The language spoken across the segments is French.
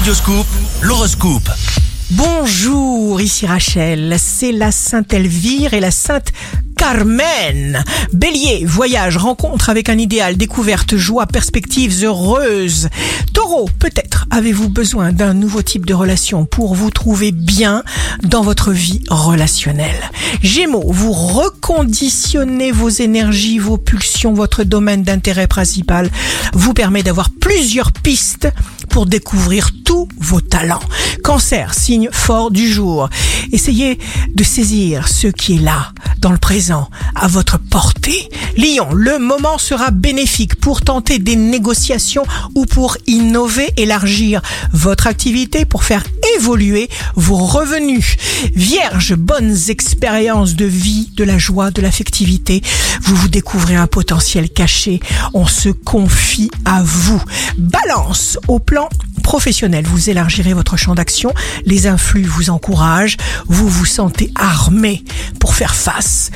Radioscoop, l'horoscope. Bonjour, ici Rachel, c'est la Sainte Elvire et la Sainte Carmen. Bélier, voyage, rencontre avec un idéal, découverte, joie, perspectives heureuses. Taureau, peut-être avez-vous besoin d'un nouveau type de relation pour vous trouver bien dans votre vie relationnelle. Gémeaux, vous reconditionnez vos énergies, vos pulsions, votre domaine d'intérêt principal vous permet d'avoir plusieurs pistes pour découvrir tous vos talents. Cancer, signe fort du jour. Essayez de saisir ce qui est là, dans le présent, à votre portée. Lion, le moment sera bénéfique pour tenter des négociations ou pour innover, élargir votre activité, pour faire évoluer vos revenus. Vierge, bonnes expériences de vie, de la joie, de l'affectivité. Vous vous découvrez un potentiel caché. On se confie à vous. Balance, au plan professionnel, vous élargirez votre champ d'action, les influx vous encouragent, vous vous sentez armé pour faire face.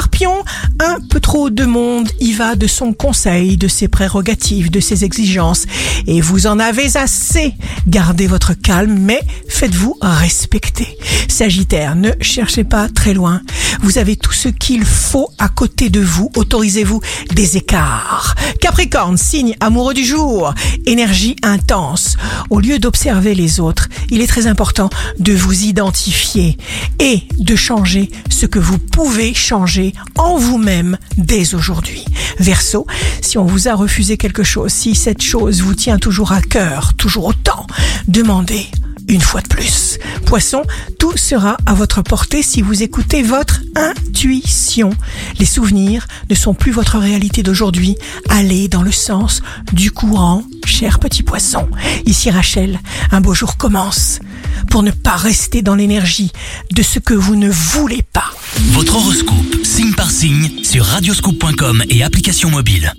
Scorpion, un peu trop de monde y va de son conseil, de ses prérogatives, de ses exigences, et vous en avez assez. Gardez votre calme, mais faites-vous respecter. Sagittaire, ne cherchez pas très loin. Vous avez tout ce qu'il faut à côté de vous. Autorisez-vous des écarts. Capricorne, signe amoureux du jour, énergie intense. Au lieu d'observer les autres, il est très important de vous identifier et de changer ce que vous pouvez changer en vous-même dès aujourd'hui. Verseau, si on vous a refusé quelque chose, si cette chose vous tient toujours à cœur, toujours autant, demandez une fois de plus. Poisson, sera à votre portée si vous écoutez votre intuition. Les souvenirs ne sont plus votre réalité d'aujourd'hui. Allez dans le sens du courant, cher petit poisson. Ici Rachel, un beau jour commence. Pour ne pas rester dans l'énergie de ce que vous ne voulez pas. Votre horoscope, signe par signe, sur radioscoop.com et application mobile.